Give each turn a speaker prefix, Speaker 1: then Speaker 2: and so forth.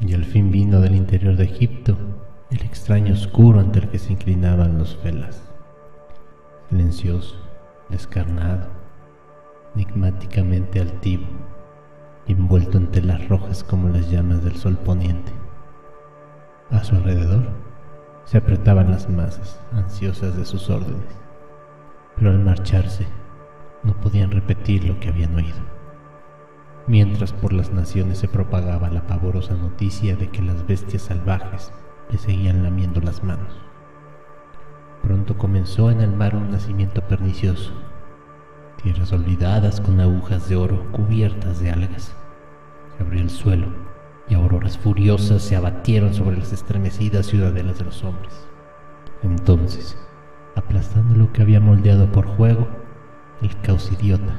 Speaker 1: Y al fin vino del interior de Egipto el extraño oscuro ante el que se inclinaban los felas. Silencioso, descarnado, enigmáticamente altivo, envuelto en telas rojas como las llamas del sol poniente. A su alrededor se apretaban las masas, ansiosas de sus órdenes, pero al marcharse no podían repetir lo que habían oído mientras por las naciones se propagaba la pavorosa noticia de que las bestias salvajes le seguían lamiendo las manos. Pronto comenzó en el mar un nacimiento pernicioso, tierras olvidadas con agujas de oro cubiertas de algas. Se abrió el suelo y auroras furiosas se abatieron sobre las estremecidas ciudadelas de los hombres. Entonces, aplastando lo que había moldeado por juego, el caos idiota